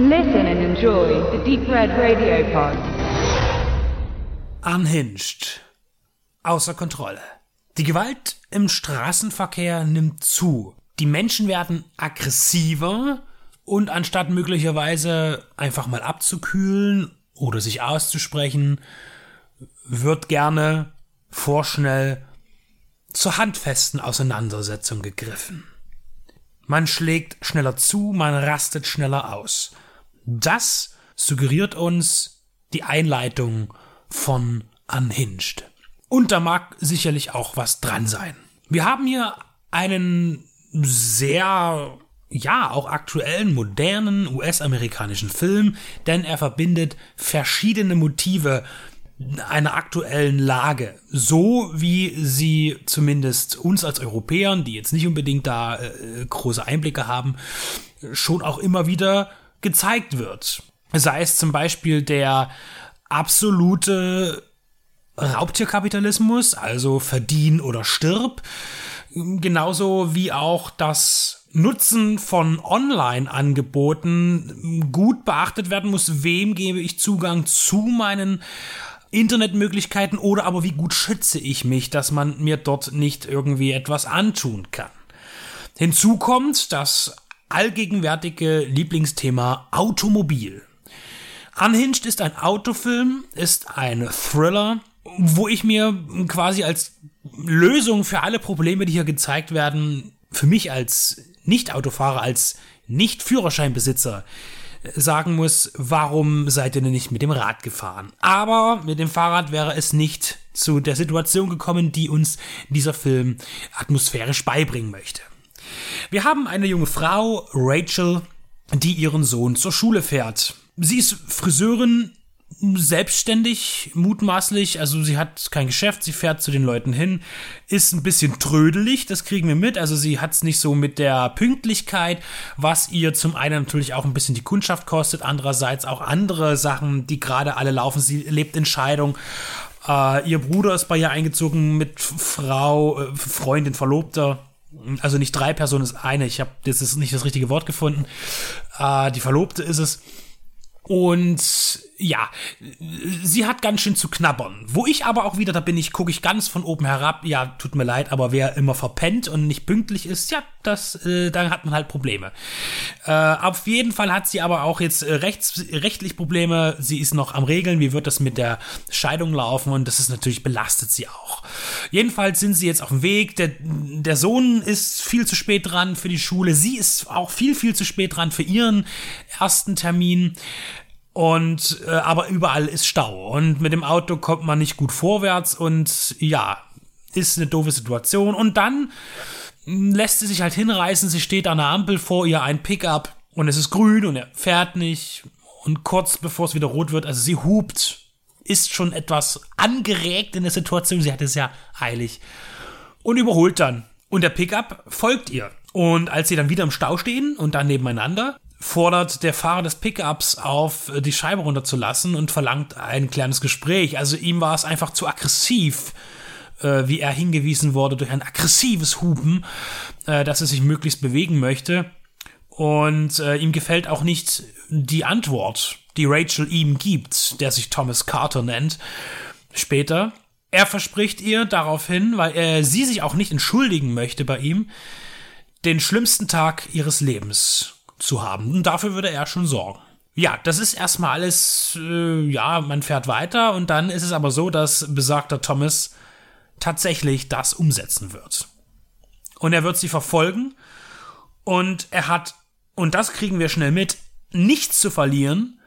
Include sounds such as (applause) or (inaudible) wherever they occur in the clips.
Listen and enjoy the Deep Red Radio Pod. Unhinged. Außer Kontrolle. Die Gewalt im Straßenverkehr nimmt zu. Die Menschen werden aggressiver und anstatt möglicherweise einfach mal abzukühlen oder sich auszusprechen, wird gerne vorschnell zur handfesten Auseinandersetzung gegriffen. Man schlägt schneller zu, man rastet schneller aus. Das suggeriert uns die Einleitung von Unhinged. Und da mag sicherlich auch was dran sein. Wir haben hier einen sehr, ja, auch aktuellen, modernen US-amerikanischen Film, denn er verbindet verschiedene Motive einer aktuellen Lage, so wie sie zumindest uns als Europäern, die jetzt nicht unbedingt da äh, große Einblicke haben, schon auch immer wieder gezeigt wird. Sei es zum Beispiel der absolute Raubtierkapitalismus, also verdien oder stirb, genauso wie auch das Nutzen von Online-Angeboten gut beachtet werden muss. Wem gebe ich Zugang zu meinen Internetmöglichkeiten oder aber wie gut schütze ich mich, dass man mir dort nicht irgendwie etwas antun kann. Hinzu kommt das allgegenwärtige Lieblingsthema Automobil. Unhinged ist ein Autofilm, ist ein Thriller, wo ich mir quasi als Lösung für alle Probleme, die hier gezeigt werden, für mich als Nicht-Autofahrer, als Nicht-Führerscheinbesitzer sagen muss, warum seid ihr denn nicht mit dem Rad gefahren? Aber mit dem Fahrrad wäre es nicht zu der Situation gekommen, die uns dieser Film atmosphärisch beibringen möchte. Wir haben eine junge Frau, Rachel, die ihren Sohn zur Schule fährt. Sie ist Friseurin, selbstständig, mutmaßlich. Also sie hat kein Geschäft, sie fährt zu den Leuten hin, ist ein bisschen trödelig, das kriegen wir mit. Also sie hat es nicht so mit der Pünktlichkeit, was ihr zum einen natürlich auch ein bisschen die Kundschaft kostet, andererseits auch andere Sachen, die gerade alle laufen. Sie lebt in Scheidung. Äh, ihr Bruder ist bei ihr eingezogen mit Frau, äh, Freundin, Verlobter. Also nicht drei Personen, ist eine. Ich habe das ist nicht das richtige Wort gefunden. Äh, die Verlobte ist es. Und ja, sie hat ganz schön zu knabbern. Wo ich aber auch wieder, da bin ich, gucke ich ganz von oben herab, ja, tut mir leid, aber wer immer verpennt und nicht pünktlich ist, ja, das, äh, dann hat man halt Probleme. Äh, auf jeden Fall hat sie aber auch jetzt äh, rechts, rechtlich Probleme. Sie ist noch am Regeln, wie wird das mit der Scheidung laufen und das ist natürlich belastet sie auch. Jedenfalls sind sie jetzt auf dem Weg. Der, der Sohn ist viel zu spät dran für die Schule. Sie ist auch viel, viel zu spät dran für ihren ersten Termin. Und äh, aber überall ist Stau und mit dem Auto kommt man nicht gut vorwärts und ja, ist eine doofe Situation. Und dann lässt sie sich halt hinreißen, sie steht an der Ampel vor ihr ein Pickup und es ist grün und er fährt nicht. Und kurz bevor es wieder rot wird, also sie hupt, ist schon etwas angeregt in der Situation, sie hat es ja eilig und überholt dann. Und der Pickup folgt ihr. Und als sie dann wieder im Stau stehen und dann nebeneinander, fordert der Fahrer des Pickups auf, äh, die Scheibe runterzulassen und verlangt ein kleines Gespräch. Also ihm war es einfach zu aggressiv, äh, wie er hingewiesen wurde durch ein aggressives Hupen, äh, dass er sich möglichst bewegen möchte. Und äh, ihm gefällt auch nicht die Antwort, die Rachel ihm gibt, der sich Thomas Carter nennt. Später. Er verspricht ihr daraufhin, weil er sie sich auch nicht entschuldigen möchte bei ihm, den schlimmsten Tag ihres Lebens zu haben. Und dafür würde er schon sorgen. Ja, das ist erstmal alles, äh, ja, man fährt weiter und dann ist es aber so, dass besagter Thomas tatsächlich das umsetzen wird. Und er wird sie verfolgen und er hat, und das kriegen wir schnell mit, nichts zu verlieren,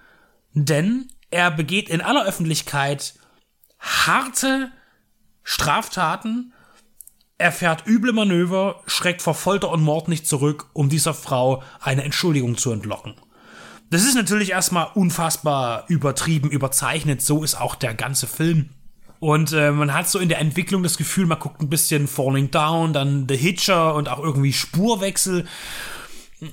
denn er begeht in aller Öffentlichkeit harte Straftaten er fährt üble Manöver, schreckt vor Folter und Mord nicht zurück, um dieser Frau eine Entschuldigung zu entlocken. Das ist natürlich erstmal unfassbar übertrieben, überzeichnet, so ist auch der ganze Film. Und äh, man hat so in der Entwicklung das Gefühl, man guckt ein bisschen Falling Down, dann The Hitcher und auch irgendwie Spurwechsel.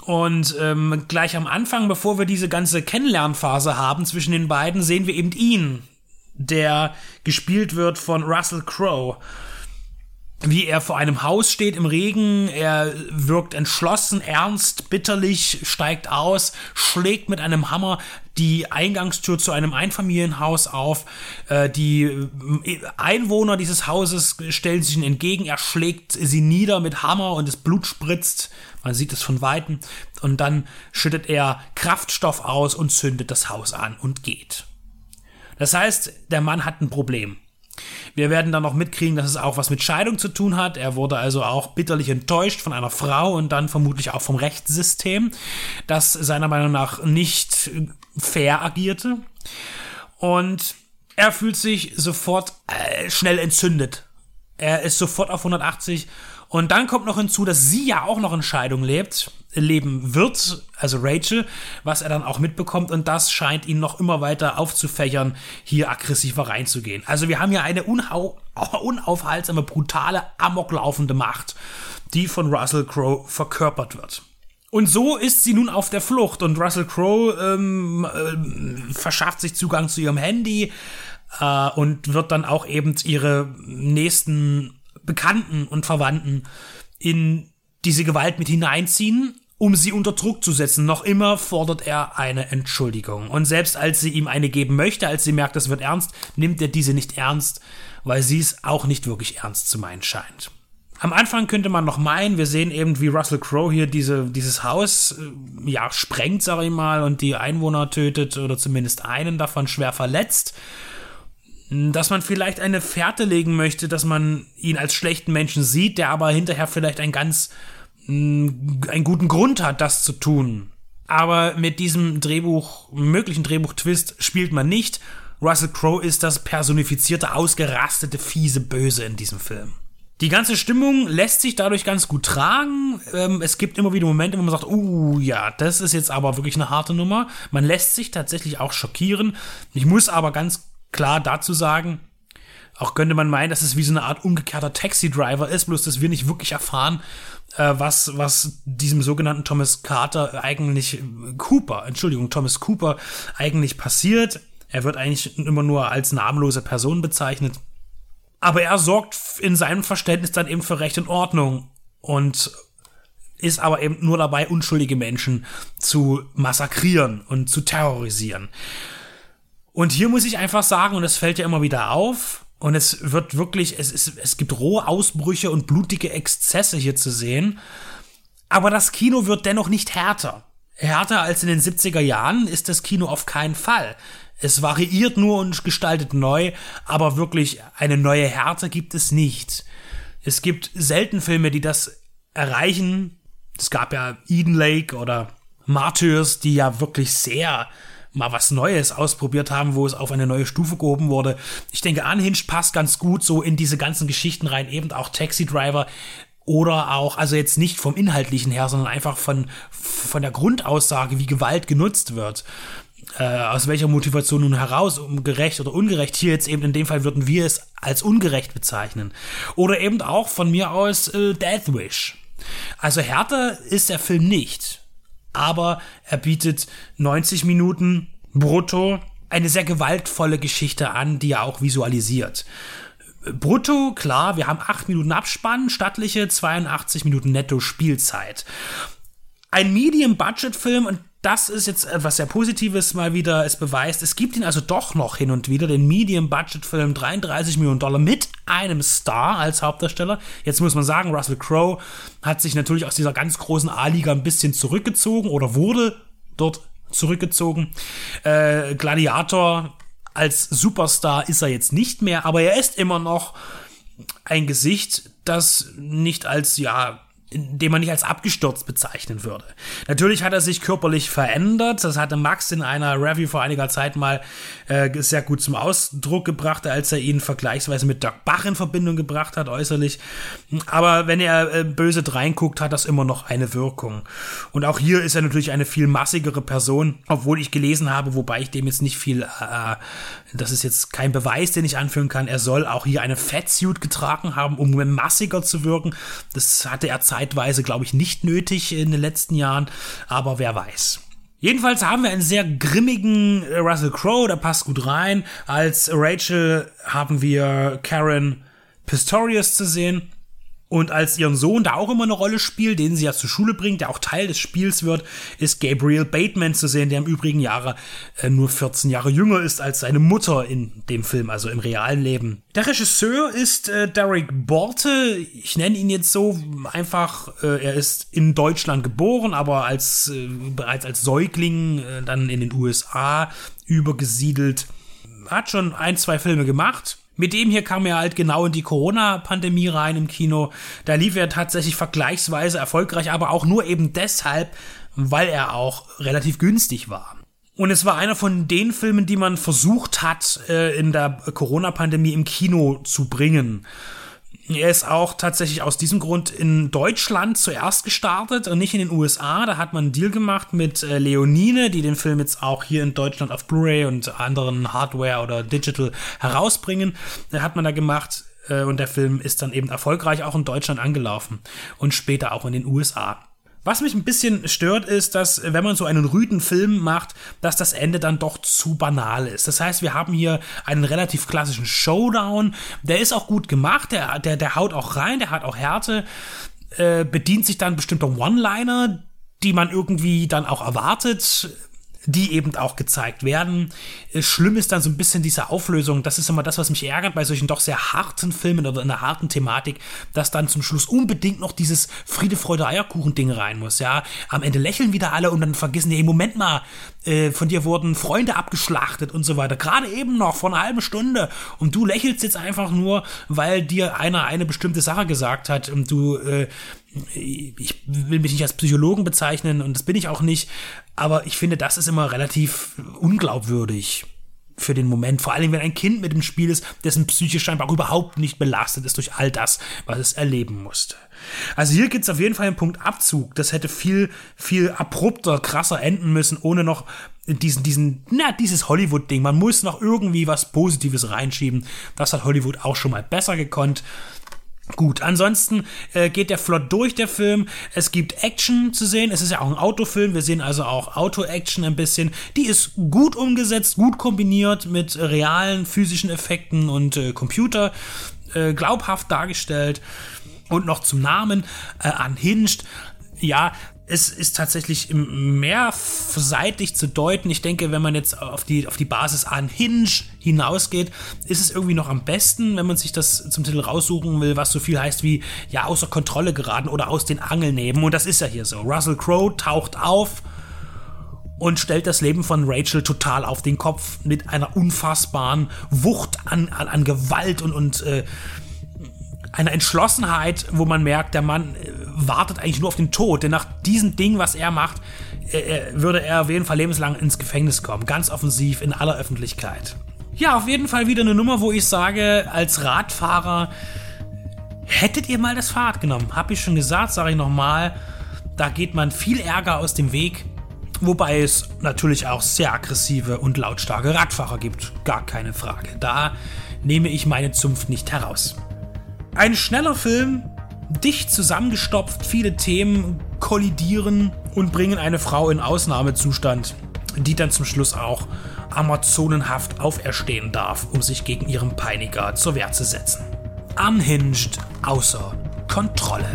Und ähm, gleich am Anfang, bevor wir diese ganze Kennenlernphase haben zwischen den beiden, sehen wir eben ihn, der gespielt wird von Russell Crowe wie er vor einem Haus steht im Regen. Er wirkt entschlossen, ernst, bitterlich, steigt aus, schlägt mit einem Hammer die Eingangstür zu einem Einfamilienhaus auf. Äh, die äh, Einwohner dieses Hauses stellen sich ihm entgegen. Er schlägt sie nieder mit Hammer und das Blut spritzt. Man sieht es von Weitem. Und dann schüttet er Kraftstoff aus und zündet das Haus an und geht. Das heißt, der Mann hat ein Problem. Wir werden dann noch mitkriegen, dass es auch was mit Scheidung zu tun hat. Er wurde also auch bitterlich enttäuscht von einer Frau und dann vermutlich auch vom Rechtssystem, das seiner Meinung nach nicht fair agierte. Und er fühlt sich sofort äh, schnell entzündet. Er ist sofort auf 180 und dann kommt noch hinzu, dass sie ja auch noch in Scheidung lebt, leben wird, also Rachel, was er dann auch mitbekommt und das scheint ihn noch immer weiter aufzufächern, hier aggressiver reinzugehen. Also wir haben hier eine (laughs) unaufhaltsame, brutale, amoklaufende Macht, die von Russell Crowe verkörpert wird. Und so ist sie nun auf der Flucht und Russell Crowe ähm, äh, verschafft sich Zugang zu ihrem Handy äh, und wird dann auch eben ihre nächsten Bekannten und Verwandten in diese Gewalt mit hineinziehen, um sie unter Druck zu setzen. Noch immer fordert er eine Entschuldigung. Und selbst als sie ihm eine geben möchte, als sie merkt, das wird ernst, nimmt er diese nicht ernst, weil sie es auch nicht wirklich ernst zu meinen scheint. Am Anfang könnte man noch meinen, wir sehen eben, wie Russell Crowe hier diese, dieses Haus äh, ja sprengt, sag ich mal, und die Einwohner tötet oder zumindest einen davon schwer verletzt dass man vielleicht eine Fährte legen möchte, dass man ihn als schlechten Menschen sieht, der aber hinterher vielleicht einen ganz mm, einen guten Grund hat, das zu tun. Aber mit diesem Drehbuch, möglichen Drehbuch-Twist spielt man nicht. Russell Crowe ist das personifizierte, ausgerastete, fiese Böse in diesem Film. Die ganze Stimmung lässt sich dadurch ganz gut tragen. Ähm, es gibt immer wieder Momente, wo man sagt, uh, ja, das ist jetzt aber wirklich eine harte Nummer. Man lässt sich tatsächlich auch schockieren. Ich muss aber ganz klar dazu sagen, auch könnte man meinen, dass es wie so eine Art umgekehrter Taxi-Driver ist, bloß dass wir nicht wirklich erfahren, äh, was, was diesem sogenannten Thomas Carter eigentlich, Cooper, Entschuldigung, Thomas Cooper eigentlich passiert. Er wird eigentlich immer nur als namenlose Person bezeichnet. Aber er sorgt in seinem Verständnis dann eben für Recht und Ordnung und ist aber eben nur dabei, unschuldige Menschen zu massakrieren und zu terrorisieren. Und hier muss ich einfach sagen, und es fällt ja immer wieder auf, und es wird wirklich, es, ist, es gibt rohe Ausbrüche und blutige Exzesse hier zu sehen. Aber das Kino wird dennoch nicht härter. Härter als in den 70er Jahren ist das Kino auf keinen Fall. Es variiert nur und gestaltet neu, aber wirklich eine neue Härte gibt es nicht. Es gibt selten Filme, die das erreichen. Es gab ja Eden Lake oder Martyrs, die ja wirklich sehr mal was Neues ausprobiert haben, wo es auf eine neue Stufe gehoben wurde. Ich denke, Unhinged passt ganz gut so in diese ganzen Geschichten rein, eben auch Taxi Driver oder auch, also jetzt nicht vom Inhaltlichen her, sondern einfach von, von der Grundaussage, wie Gewalt genutzt wird. Äh, aus welcher Motivation nun heraus, um gerecht oder ungerecht. Hier jetzt eben in dem Fall würden wir es als ungerecht bezeichnen. Oder eben auch von mir aus äh, Death Wish. Also härter ist der Film nicht aber er bietet 90 Minuten brutto eine sehr gewaltvolle Geschichte an, die er auch visualisiert. Brutto, klar, wir haben 8 Minuten Abspann, stattliche 82 Minuten netto Spielzeit. Ein Medium-Budget-Film, und das ist jetzt etwas sehr Positives mal wieder, es beweist, es gibt ihn also doch noch hin und wieder, den Medium-Budget-Film 33 Millionen Dollar mit einem Star als Hauptdarsteller. Jetzt muss man sagen, Russell Crowe hat sich natürlich aus dieser ganz großen A-Liga ein bisschen zurückgezogen oder wurde dort zurückgezogen. Äh, Gladiator als Superstar ist er jetzt nicht mehr, aber er ist immer noch ein Gesicht, das nicht als, ja, den man nicht als abgestürzt bezeichnen würde. Natürlich hat er sich körperlich verändert. Das hatte Max in einer Review vor einiger Zeit mal äh, sehr gut zum Ausdruck gebracht, als er ihn vergleichsweise mit Dirk Bach in Verbindung gebracht hat, äußerlich. Aber wenn er äh, böse reinguckt, hat das immer noch eine Wirkung. Und auch hier ist er natürlich eine viel massigere Person, obwohl ich gelesen habe, wobei ich dem jetzt nicht viel, äh, das ist jetzt kein Beweis, den ich anführen kann. Er soll auch hier eine Fettsuit getragen haben, um massiger zu wirken. Das hatte er Zeit zeitweise, glaube ich, nicht nötig in den letzten Jahren, aber wer weiß. Jedenfalls haben wir einen sehr grimmigen Russell Crowe, der passt gut rein. Als Rachel haben wir Karen Pistorius zu sehen. Und als ihren Sohn da auch immer eine Rolle spielt, den sie ja zur Schule bringt, der auch Teil des Spiels wird, ist Gabriel Bateman zu sehen, der im übrigen Jahre äh, nur 14 Jahre jünger ist als seine Mutter in dem Film, also im realen Leben. Der Regisseur ist äh, Derek Borte. Ich nenne ihn jetzt so einfach. Äh, er ist in Deutschland geboren, aber als äh, bereits als Säugling äh, dann in den USA übergesiedelt. Hat schon ein, zwei Filme gemacht mit dem hier kam er halt genau in die Corona-Pandemie rein im Kino. Da lief er tatsächlich vergleichsweise erfolgreich, aber auch nur eben deshalb, weil er auch relativ günstig war. Und es war einer von den Filmen, die man versucht hat, äh, in der Corona-Pandemie im Kino zu bringen. Er ist auch tatsächlich aus diesem Grund in Deutschland zuerst gestartet und nicht in den USA. Da hat man einen Deal gemacht mit äh, Leonine, die den Film jetzt auch hier in Deutschland auf Blu-ray und anderen Hardware oder Digital herausbringen. Da hat man da gemacht äh, und der Film ist dann eben erfolgreich auch in Deutschland angelaufen und später auch in den USA. Was mich ein bisschen stört, ist, dass wenn man so einen rüden Film macht, dass das Ende dann doch zu banal ist. Das heißt, wir haben hier einen relativ klassischen Showdown. Der ist auch gut gemacht, der, der, der haut auch rein, der hat auch Härte, äh, bedient sich dann bestimmter One-Liner, die man irgendwie dann auch erwartet die eben auch gezeigt werden. Äh, schlimm ist dann so ein bisschen diese Auflösung. Das ist immer das, was mich ärgert bei solchen doch sehr harten Filmen oder einer harten Thematik, dass dann zum Schluss unbedingt noch dieses Friede, Freude, Eierkuchen-Ding rein muss. Ja, am Ende lächeln wieder alle und dann vergessen die, hey, Moment mal, äh, von dir wurden Freunde abgeschlachtet und so weiter. Gerade eben noch vor einer halben Stunde. Und du lächelst jetzt einfach nur, weil dir einer eine bestimmte Sache gesagt hat und du äh, ich will mich nicht als Psychologen bezeichnen und das bin ich auch nicht, aber ich finde, das ist immer relativ unglaubwürdig für den Moment. Vor allem, wenn ein Kind mit im Spiel ist, dessen Psyche scheinbar auch überhaupt nicht belastet ist durch all das, was es erleben musste. Also hier gibt es auf jeden Fall einen Punkt Abzug. Das hätte viel, viel abrupter, krasser enden müssen, ohne noch diesen, diesen, na, dieses Hollywood-Ding. Man muss noch irgendwie was Positives reinschieben. Das hat Hollywood auch schon mal besser gekonnt. Gut, ansonsten äh, geht der flott durch, der Film. Es gibt Action zu sehen. Es ist ja auch ein Autofilm. Wir sehen also auch Auto-Action ein bisschen. Die ist gut umgesetzt, gut kombiniert mit realen physischen Effekten und äh, Computer. Äh, glaubhaft dargestellt. Und noch zum Namen, äh, Unhinged. Ja, es ist tatsächlich mehrseitig zu deuten. Ich denke, wenn man jetzt auf die, auf die Basis an Hinge hinausgeht, ist es irgendwie noch am besten, wenn man sich das zum Titel raussuchen will, was so viel heißt wie ja außer Kontrolle geraten oder aus den Angeln nehmen. Und das ist ja hier so. Russell Crowe taucht auf und stellt das Leben von Rachel total auf den Kopf mit einer unfassbaren Wucht an, an, an Gewalt und, und äh, einer Entschlossenheit, wo man merkt, der Mann äh, wartet eigentlich nur auf den Tod. Denn nach diesem Ding, was er macht, äh, würde er auf jeden Fall lebenslang ins Gefängnis kommen. Ganz offensiv in aller Öffentlichkeit. Ja, auf jeden Fall wieder eine Nummer, wo ich sage, als Radfahrer hättet ihr mal das Fahrrad genommen. Hab ich schon gesagt, sage ich nochmal. Da geht man viel Ärger aus dem Weg. Wobei es natürlich auch sehr aggressive und lautstarke Radfahrer gibt. Gar keine Frage. Da nehme ich meine Zunft nicht heraus. Ein schneller Film, dicht zusammengestopft, viele Themen kollidieren und bringen eine Frau in Ausnahmezustand, die dann zum Schluss auch amazonenhaft auferstehen darf, um sich gegen ihren Peiniger zur Wehr zu setzen. Unhinged außer Kontrolle.